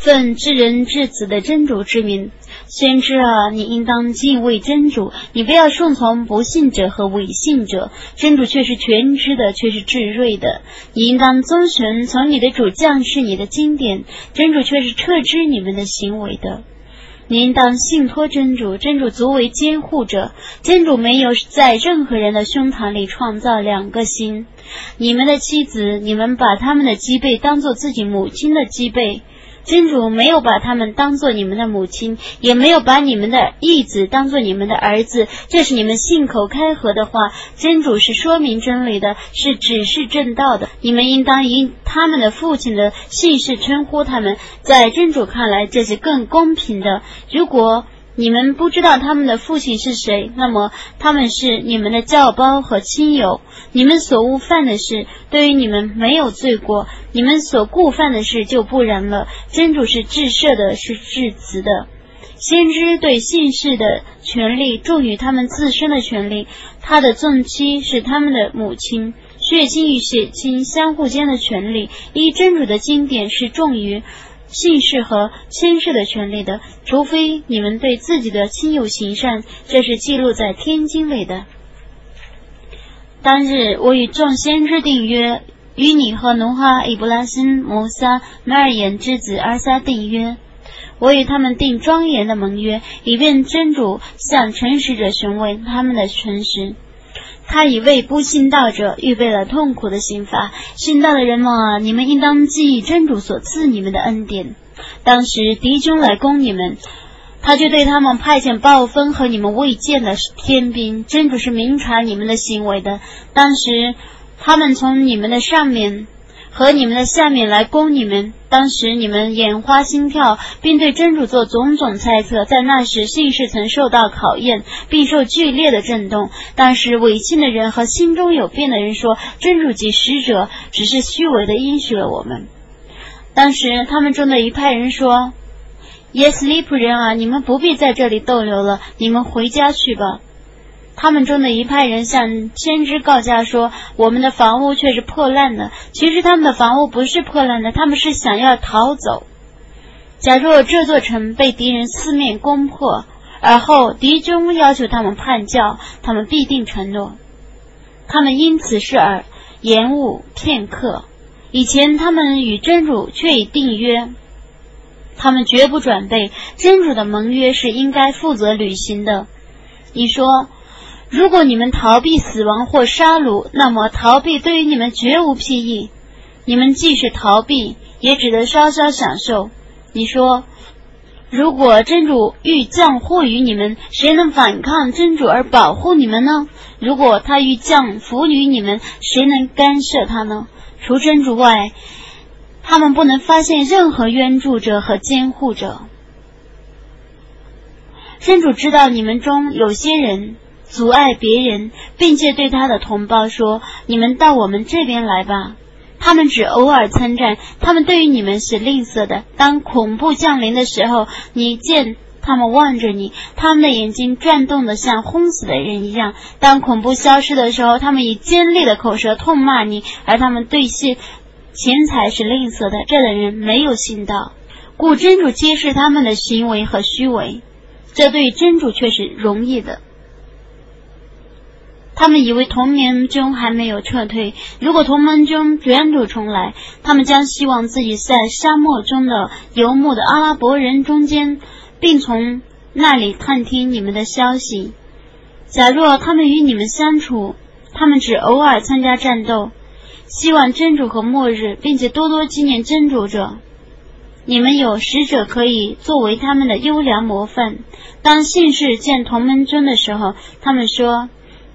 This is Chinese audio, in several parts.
奉至人至子的真主之名，宣知啊，你应当敬畏真主，你不要顺从不信者和伪信者。真主却是全知的，却是至睿的。你应当遵循从你的主降世你的经典，真主却是彻知你们的行为的。你应当信托真主，真主足为监护者。真主没有在任何人的胸膛里创造两个心。你们的妻子，你们把他们的脊背当做自己母亲的脊背。真主没有把他们当做你们的母亲，也没有把你们的义子当做你们的儿子。这是你们信口开河的话。真主是说明真理的，是指示正道的。你们应当以他们的父亲的姓氏称呼他们，在真主看来，这是更公平的。如果你们不知道他们的父亲是谁，那么他们是你们的教胞和亲友。你们所误犯的事，对于你们没有罪过；你们所故犯的事就不然了。真主是至赦的，是至慈的。先知对姓氏的权利重于他们自身的权利，他的纵妻是他们的母亲，血亲与血亲相互间的权利，依真主的经典是重于姓氏和亲氏的权利的，除非你们对自己的亲友行善，这是记录在天经里的。当日，我与众先知订约，与你和努哈、伊布拉辛、摩萨、梅尔言之子阿萨订约。我与他们订庄严的盟约，以便真主向诚实者询问他们的诚实。他已为不信道者预备了痛苦的刑罚。信道的人们啊，你们应当记忆真主所赐你们的恩典。当时敌军来攻你们。他就对他们派遣暴风和你们未见的天兵，真主是明察你们的行为的。当时他们从你们的上面和你们的下面来攻你们，当时你们眼花心跳，并对真主做种种猜测。在那时，信士曾受到考验，并受剧烈的震动。当时违信的人和心中有变的人说：“真主及使者只是虚伪的应许了我们。”当时他们中的一派人说。耶斯利普人啊，你们不必在这里逗留了，你们回家去吧。他们中的一派人向先知告假说：“我们的房屋却是破烂的。”其实他们的房屋不是破烂的，他们是想要逃走。假若这座城被敌人四面攻破，而后敌军要求他们叛教，他们必定承诺。他们因此事而延误片刻。以前他们与真主却已订约。他们绝不转背，真主的盟约是应该负责履行的。你说，如果你们逃避死亡或杀戮，那么逃避对于你们绝无裨益。你们即使逃避，也只得稍稍享受。你说，如果真主欲降祸于你们，谁能反抗真主而保护你们呢？如果他欲降福于你们，谁能干涉他呢？除真主外。他们不能发现任何援助者和监护者。真主知道你们中有些人阻碍别人，并且对他的同胞说：“你们到我们这边来吧。”他们只偶尔参战，他们对于你们是吝啬的。当恐怖降临的时候，你见他们望着你，他们的眼睛转动的像昏死的人一样；当恐怖消失的时候，他们以尖利的口舌痛骂你，而他们对些。钱财是吝啬的，这等人没有信道，故真主揭示他们的行为和虚伪，这对真主却是容易的。他们以为同盟军还没有撤退，如果同盟军卷土重来，他们将希望自己在沙漠中的游牧的阿拉伯人中间，并从那里探听你们的消息。假若他们与你们相处，他们只偶尔参加战斗。希望真主和末日，并且多多纪念真主者。你们有使者可以作为他们的优良模范。当信士见同门尊的时候，他们说：“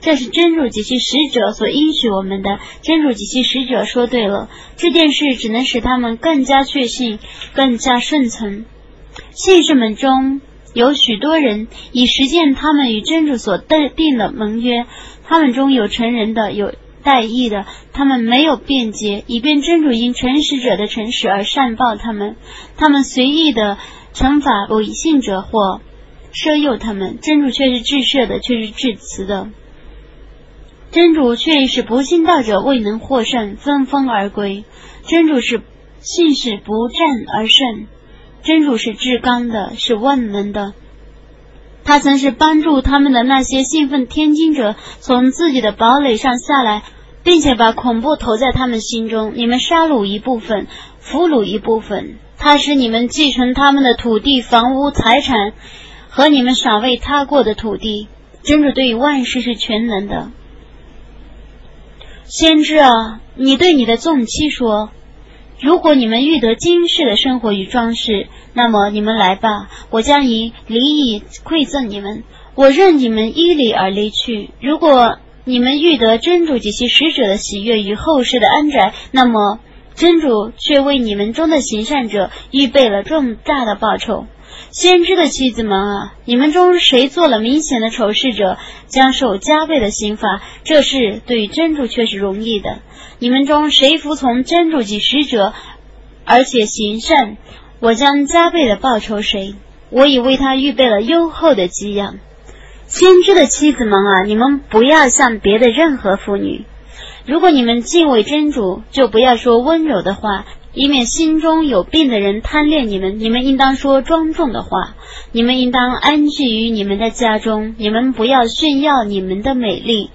这是真主及其使者所应许我们的。”真主及其使者说对了。这件事只能使他们更加确信，更加顺从。信士们中有许多人已实践他们与真主所定的盟约，他们中有成人的，有。代意的，他们没有辩解，以便真主因诚实者的诚实而善报他们；他们随意的惩罚违信者或奢诱他们，真主却是至赦的，却是至慈的。真主却是不信道者未能获胜，纷纷而归。真主是信使不战而胜，真主是至刚的，是万能的。他曾是帮助他们的那些信奉天经者从自己的堡垒上下来，并且把恐怖投在他们心中。你们杀戮一部分，俘虏一部分。他使你们继承他们的土地、房屋、财产，和你们赏为他过的土地。真主对于万事是全能的。先知啊，你对你的纵妻说：“如果你们欲得今世的生活与装饰，那么你们来吧，我将以礼以馈赠你们，我任你们依礼而离去。如果你们欲得真主及其使者的喜悦与后世的安宅，那么。”真主却为你们中的行善者预备了重大的报酬。先知的妻子们啊，你们中谁做了明显的仇视者，将受加倍的刑罚。这事对于真主却是容易的。你们中谁服从真主及使者，而且行善，我将加倍的报酬谁。我已为他预备了优厚的给养。先知的妻子们啊，你们不要像别的任何妇女。如果你们敬畏真主，就不要说温柔的话，以免心中有病的人贪恋你们。你们应当说庄重的话，你们应当安居于你们的家中。你们不要炫耀你们的美丽，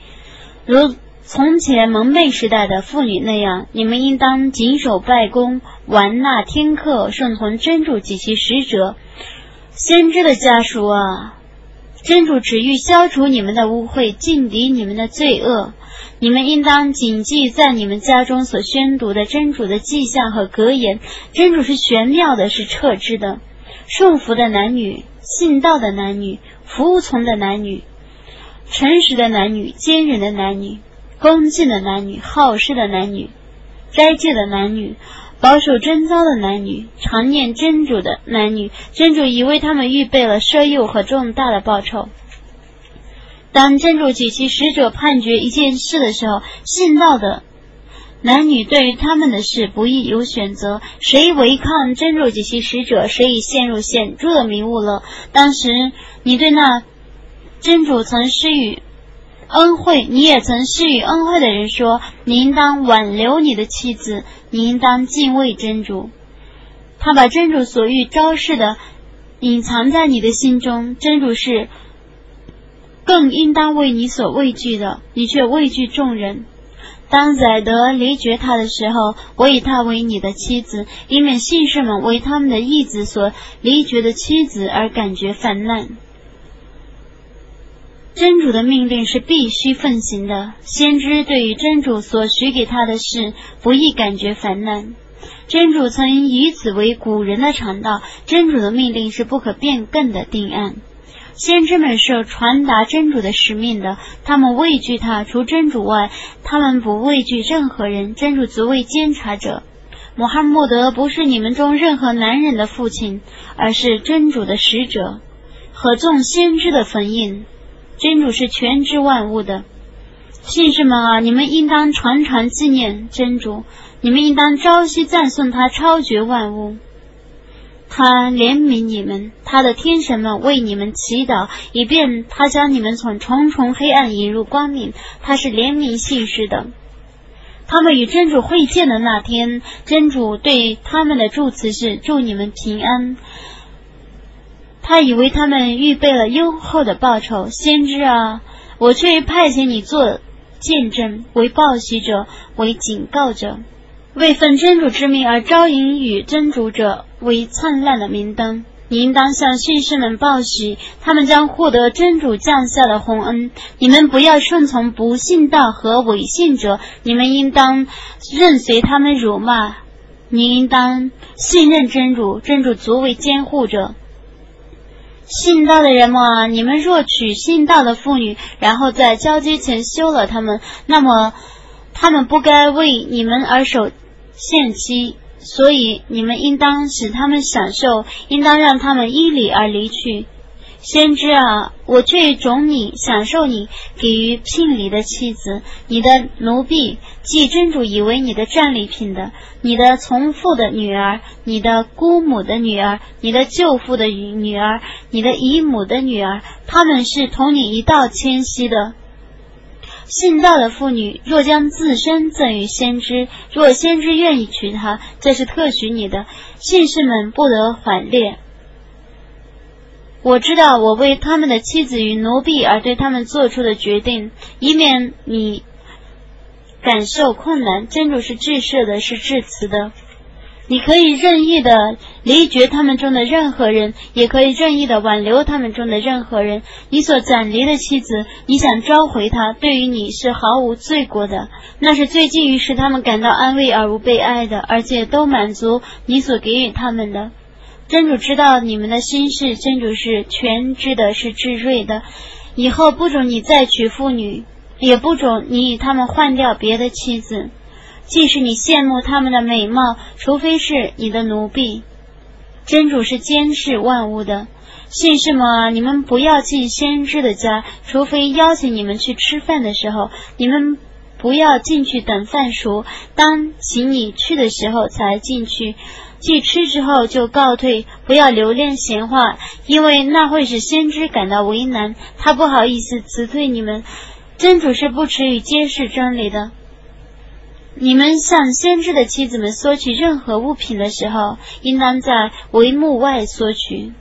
如从前蒙昧时代的妇女那样。你们应当谨守拜功，玩纳天客，顺从真主及其使者。先知的家属啊，真主只欲消除你们的污秽，尽抵你们的罪恶。你们应当谨记在你们家中所宣读的真主的迹象和格言。真主是玄妙的，是彻知的。顺服的男女，信道的男女，服从的男女，诚实的男女，坚忍的男女，恭敬的男女，好事的男女，斋戒的男女，保守贞操的男女，常念真主的男女。真主已为他们预备了奢诱和重大的报酬。当真主及其使者判决一件事的时候，信道的男女对于他们的事不易有选择。谁违抗真主及其使者，谁已陷入显著的迷雾了。当时你对那真主曾施予恩惠，你也曾施予恩惠的人说：“你应当挽留你的妻子，你应当敬畏真主。”他把真主所欲昭示的隐藏在你的心中。真主是。更应当为你所畏惧的，你却畏惧众人。当宰德离绝他的时候，我以他为你的妻子，以免信士们为他们的义子所离绝的妻子而感觉烦难。真主的命令是必须奉行的，先知对于真主所许给他的事，不易感觉烦难。真主曾以此为古人的常道，真主的命令是不可变更的定案。先知们是传达真主的使命的，他们畏惧他，除真主外，他们不畏惧任何人。真主足为监察者。穆罕默德不是你们中任何男人的父亲，而是真主的使者和众先知的坟印。真主是全知万物的。信士们啊，你们应当常常纪念真主，你们应当朝夕赞颂他超绝万物。他怜悯你们，他的天神们为你们祈祷，以便他将你们从重重黑暗引入光明。他是怜悯信士的。他们与真主会见的那天，真主对他们的祝词是：祝你们平安。他以为他们预备了优厚的报酬。先知啊，我却派遣你做见证，为报喜者，为警告者。为奉真主之命而招引与真主者为灿烂的明灯，你应当向信士们报喜，他们将获得真主降下的洪恩。你们不要顺从不信道和伪信者，你们应当任随他们辱骂。你应当信任真主，真主足为监护者。信道的人们啊，你们若娶信道的妇女，然后在交接前休了他们，那么他们不该为你们而守。限期，所以你们应当使他们享受，应当让他们依礼而离去。先知啊，我却种你享受你给予聘礼的妻子，你的奴婢，即真主以为你的战利品的，你的从父的女儿，你的姑母的女儿，你的舅父的女儿，你的姨母的女儿，他们是同你一道迁徙的。信道的妇女若将自身赠与先知，若先知愿意娶她，这是特许你的，信士们不得反列。我知道我为他们的妻子与奴婢而对他们做出的决定，以免你感受困难。真主是至赦的，是至慈的。你可以任意的离绝他们中的任何人，也可以任意的挽留他们中的任何人。你所暂离的妻子，你想召回她，对于你是毫无罪过的。那是最近于使他们感到安慰而无被爱的，而且都满足你所给予他们的。真主知道你们的心事，真主是全知的，是智睿的。以后不准你再娶妇女，也不准你与他们换掉别的妻子。即使你羡慕他们的美貌，除非是你的奴婢。真主是监视万物的。信士们，你们不要进先知的家，除非邀请你们去吃饭的时候，你们不要进去等饭熟。当请你去的时候才进去，既吃之后就告退，不要留恋闲话，因为那会使先知感到为难，他不好意思辞退你们。真主是不耻于揭示真理的。你们向先知的妻子们索取任何物品的时候，应当在帷幕外索取。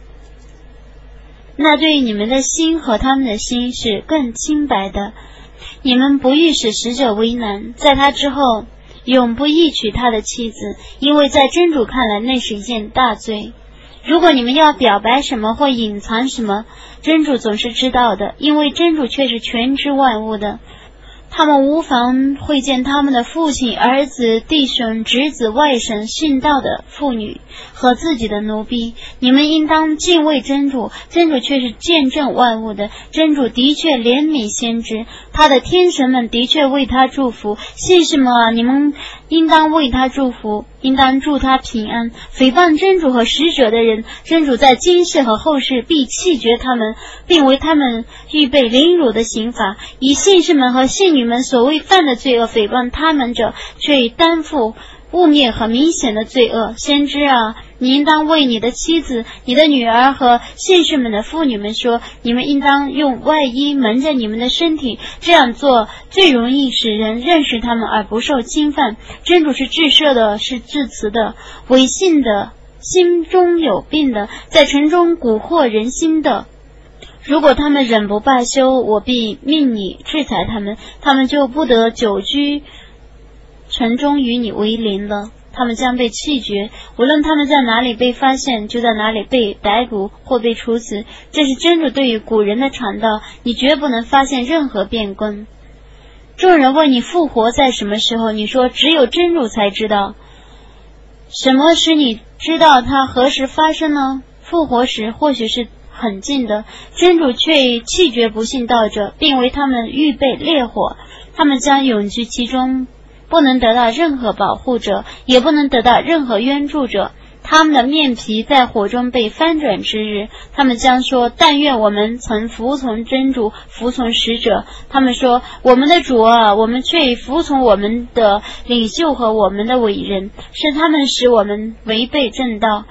那对于你们的心和他们的心是更清白的。你们不欲使使者为难，在他之后永不忆娶他的妻子，因为在真主看来那是一件大罪。如果你们要表白什么或隐藏什么，真主总是知道的，因为真主却是全知万物的。他们无妨会见他们的父亲、儿子、弟兄、侄子、外甥、殉道的妇女和自己的奴婢。你们应当敬畏真主，真主却是见证万物的。真主的确怜悯先知，他的天神们的确为他祝福。信士们啊，你们应当为他祝福。应当祝他平安。诽谤真主和使者的人，真主在今世和后世必弃绝他们，并为他们预备凌辱的刑罚。以信士们和信女们所谓犯的罪恶诽谤他们者，却已担负。污蔑和明显的罪恶，先知啊，你应当为你的妻子、你的女儿和信士们的妇女们说：你们应当用外衣蒙着你们的身体，这样做最容易使人认识他们而不受侵犯。真主是至赦的，是至慈的。违信的心中有病的，在城中蛊惑人心的，如果他们忍不罢休，我必命你制裁他们，他们就不得久居。城中与你为邻了，他们将被弃绝。无论他们在哪里被发现，就在哪里被逮捕或被处死。这是真主对于古人的传道，你绝不能发现任何变更。众人问你复活在什么时候，你说只有真主才知道。什么使你知道它何时发生呢？复活时或许是很近的，真主却弃绝不信道者，并为他们预备烈火，他们将永居其中。不能得到任何保护者，也不能得到任何援助者。他们的面皮在火中被翻转之日，他们将说：“但愿我们曾服从真主，服从使者。”他们说：“我们的主啊，我们却服从我们的领袖和我们的伟人，是他们使我们违背正道。”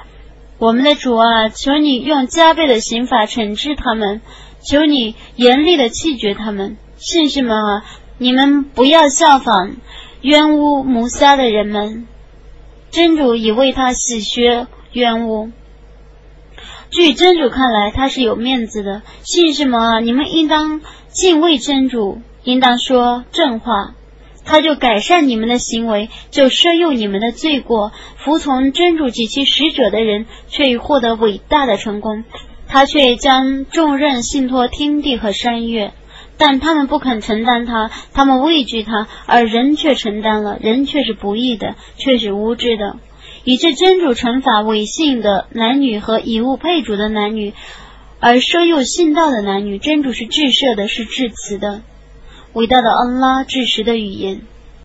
我们的主啊，求你用加倍的刑罚惩治他们，求你严厉的弃绝他们。信士们啊，你们不要效仿。冤污谋杀的人们，真主已为他洗削冤污。据真主看来，他是有面子的。信什么，你们应当敬畏真主，应当说正话。他就改善你们的行为，就赦宥你们的罪过。服从真主及其使者的人，却已获得伟大的成功。他却将重任信托天地和山岳。但他们不肯承担它，他们畏惧它，而人却承担了，人却是不义的，却是无知的，以致真主惩罚违信的男女和以物配主的男女，而奢诱信道的男女，真主是至赦的，是至慈的，伟大的恩拉至实的语言。